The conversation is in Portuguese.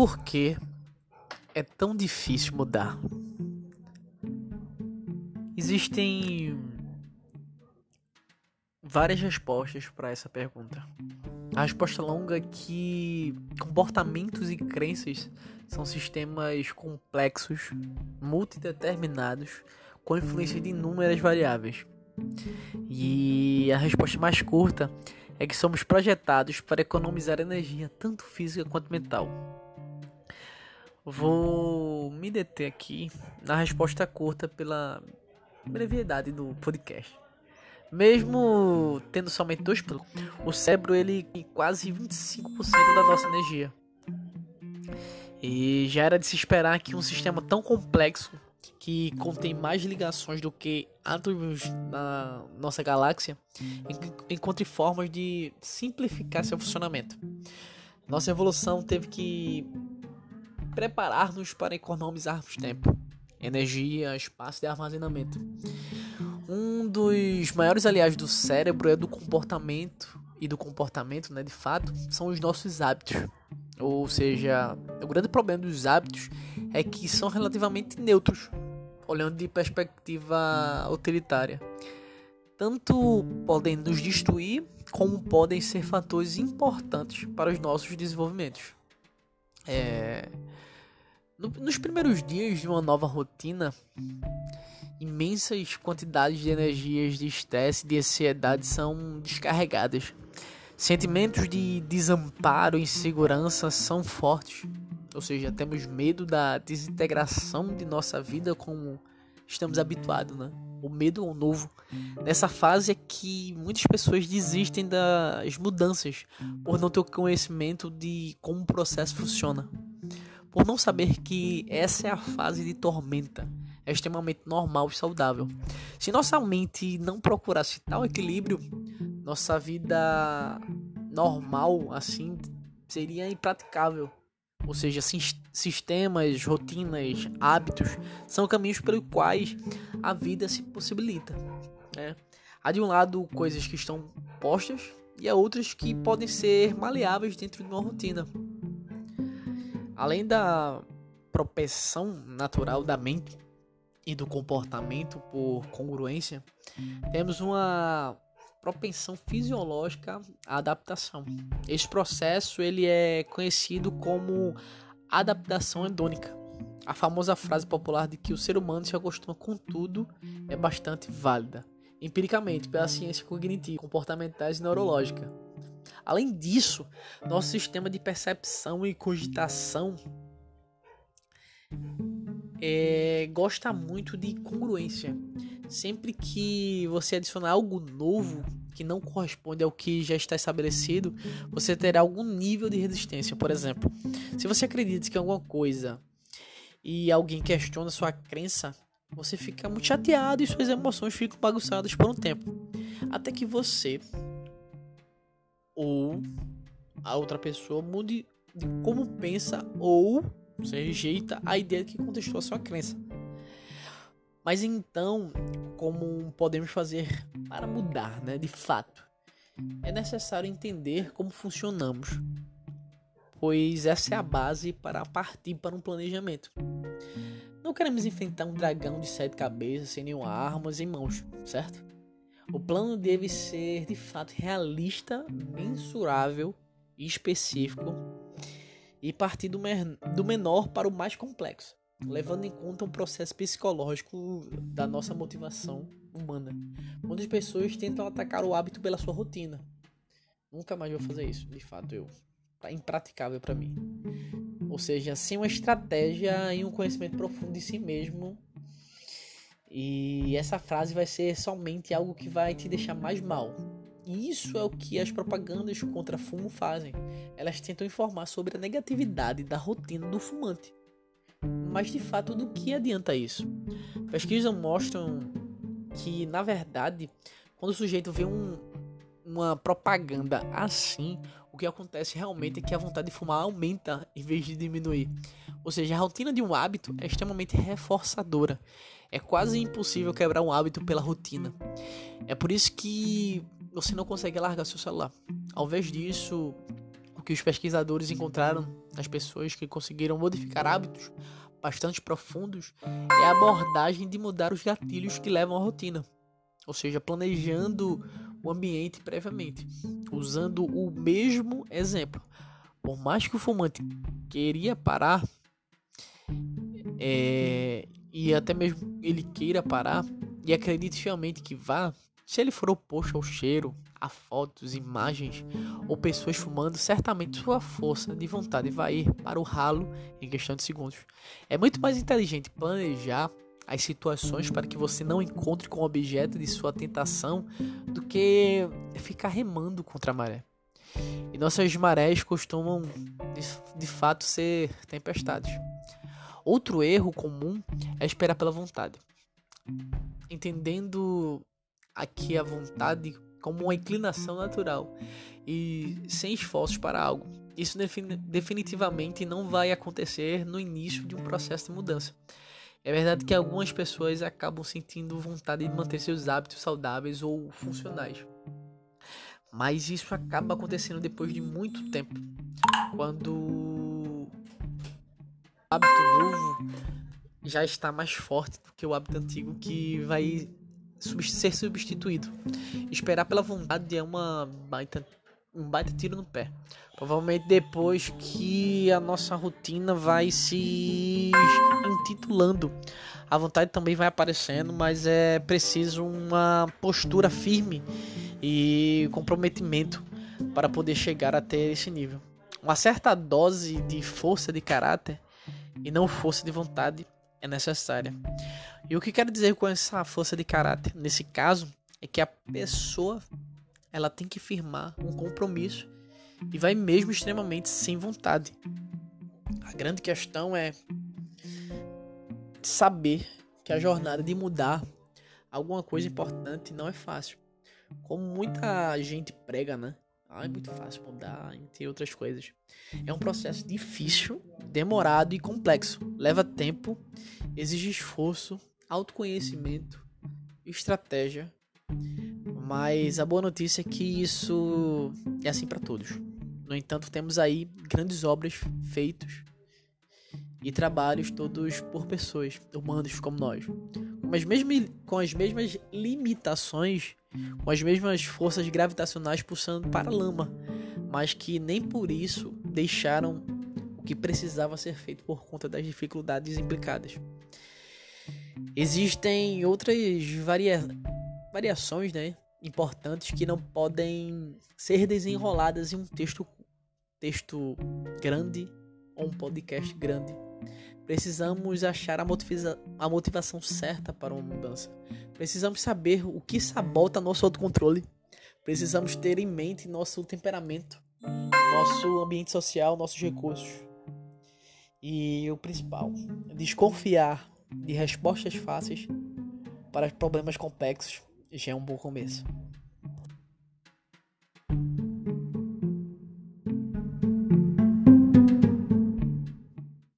Por que é tão difícil mudar? Existem várias respostas para essa pergunta. A resposta longa é que comportamentos e crenças são sistemas complexos, multideterminados, com influência de inúmeras variáveis. E a resposta mais curta é que somos projetados para economizar energia, tanto física quanto mental. Vou me deter aqui na resposta curta pela brevidade do podcast. Mesmo tendo somente dois o cérebro ele tem quase 25% da nossa energia. E já era de se esperar que um sistema tão complexo que contém mais ligações do que átomos na nossa galáxia, encontre formas de simplificar seu funcionamento. Nossa evolução teve que preparar-nos para economizarmos tempo, energia, espaço e armazenamento. Um dos maiores aliados do cérebro é do comportamento e do comportamento, né, de fato, são os nossos hábitos. Ou seja, o grande problema dos hábitos é que são relativamente neutros olhando de perspectiva utilitária. Tanto podem nos destruir, como podem ser fatores importantes para os nossos desenvolvimentos. É... No, nos primeiros dias de uma nova rotina, imensas quantidades de energias de estresse e de ansiedade são descarregadas. Sentimentos de desamparo e insegurança são fortes ou seja, temos medo da desintegração de nossa vida como estamos habituados, né? O medo ao novo. Nessa fase é que muitas pessoas desistem das mudanças por não ter o conhecimento de como o processo funciona. Por não saber que essa é a fase de tormenta. É extremamente normal e saudável. Se nossa mente não procurasse tal equilíbrio, nossa vida normal assim seria impraticável ou seja, sistemas, rotinas, hábitos são caminhos pelos quais a vida se possibilita. Né? Há de um lado coisas que estão postas e há outras que podem ser maleáveis dentro de uma rotina. Além da propensão natural da mente e do comportamento por congruência, temos uma propensão fisiológica à adaptação. Esse processo ele é conhecido como adaptação hedônica. A famosa frase popular de que o ser humano se acostuma com tudo é bastante válida, empiricamente pela ciência cognitiva, comportamentais e neurológica. Além disso, nosso sistema de percepção e cogitação é, gosta muito de congruência. Sempre que você adicionar algo novo que não corresponde ao que já está estabelecido, você terá algum nível de resistência. Por exemplo, se você acredita que alguma coisa e alguém questiona sua crença, você fica muito chateado e suas emoções ficam bagunçadas por um tempo. Até que você ou a outra pessoa mude de como pensa ou você rejeita a ideia que contestou a sua crença. Mas então, como podemos fazer para mudar, né, de fato? É necessário entender como funcionamos, pois essa é a base para partir para um planejamento. Não queremos enfrentar um dragão de sete cabeças sem nenhuma armas em mãos, certo? O plano deve ser de fato realista, mensurável e específico e partir do, do menor para o mais complexo levando em conta um processo psicológico da nossa motivação humana. Muitas pessoas tentam atacar o hábito pela sua rotina. Nunca mais vou fazer isso, de fato eu. Tá impraticável para mim. Ou seja, sem uma estratégia e um conhecimento profundo de si mesmo. E essa frase vai ser somente algo que vai te deixar mais mal. E isso é o que as propagandas contra fumo fazem. Elas tentam informar sobre a negatividade da rotina do fumante mas de fato, do que adianta isso? Pesquisas mostram que, na verdade, quando o sujeito vê um, uma propaganda assim, que acontece realmente é que a vontade de fumar aumenta em vez de diminuir. Ou seja, a rotina de um hábito é extremamente reforçadora. É quase impossível quebrar um hábito pela rotina. É por isso que você não consegue largar seu celular. Ao invés disso, o que os pesquisadores encontraram nas pessoas que conseguiram modificar hábitos bastante profundos é a abordagem de mudar os gatilhos que levam à rotina, ou seja, planejando o ambiente previamente, usando o mesmo exemplo. Por mais que o fumante queria parar, é, e até mesmo ele queira parar, e acredite fielmente que vá, se ele for oposto ao cheiro, a fotos, imagens ou pessoas fumando, certamente sua força de vontade vai ir para o ralo em questão de segundos. É muito mais inteligente planejar as situações para que você não encontre com o objeto de sua tentação do que ficar remando contra a maré. E nossas marés costumam de, de fato ser tempestades. Outro erro comum é esperar pela vontade. Entendendo aqui a vontade como uma inclinação natural e sem esforços para algo. Isso definitivamente não vai acontecer no início de um processo de mudança. É verdade que algumas pessoas acabam sentindo vontade de manter seus hábitos saudáveis ou funcionais. Mas isso acaba acontecendo depois de muito tempo. Quando o hábito novo já está mais forte do que o hábito antigo que vai ser substituído. Esperar pela vontade é uma baita, um baita tiro no pé. Provavelmente depois que a nossa rotina vai se intitulando. A vontade também vai aparecendo, mas é preciso uma postura firme e comprometimento para poder chegar até esse nível. Uma certa dose de força de caráter e não força de vontade é necessária. E o que quero dizer com essa força de caráter nesse caso é que a pessoa ela tem que firmar um compromisso e vai mesmo extremamente sem vontade. A grande questão é saber que a jornada de mudar alguma coisa importante não é fácil. Como muita gente prega, né? Ah, é muito fácil mudar, entre outras coisas. É um processo difícil, demorado e complexo. Leva tempo, exige esforço autoconhecimento, estratégia. Mas a boa notícia é que isso é assim para todos. No entanto, temos aí grandes obras feitas e trabalhos todos por pessoas, humanos como nós, com as mesmas, com as mesmas limitações, com as mesmas forças gravitacionais pulsando para a lama, mas que nem por isso deixaram o que precisava ser feito por conta das dificuldades implicadas. Existem outras varia... variações né, importantes que não podem ser desenroladas em um texto, texto grande ou um podcast grande. Precisamos achar a, motiva a motivação certa para uma mudança. Precisamos saber o que sabota nosso autocontrole. Precisamos ter em mente nosso temperamento, nosso ambiente social, nossos recursos. E o principal, desconfiar de respostas fáceis para problemas complexos já é um bom começo.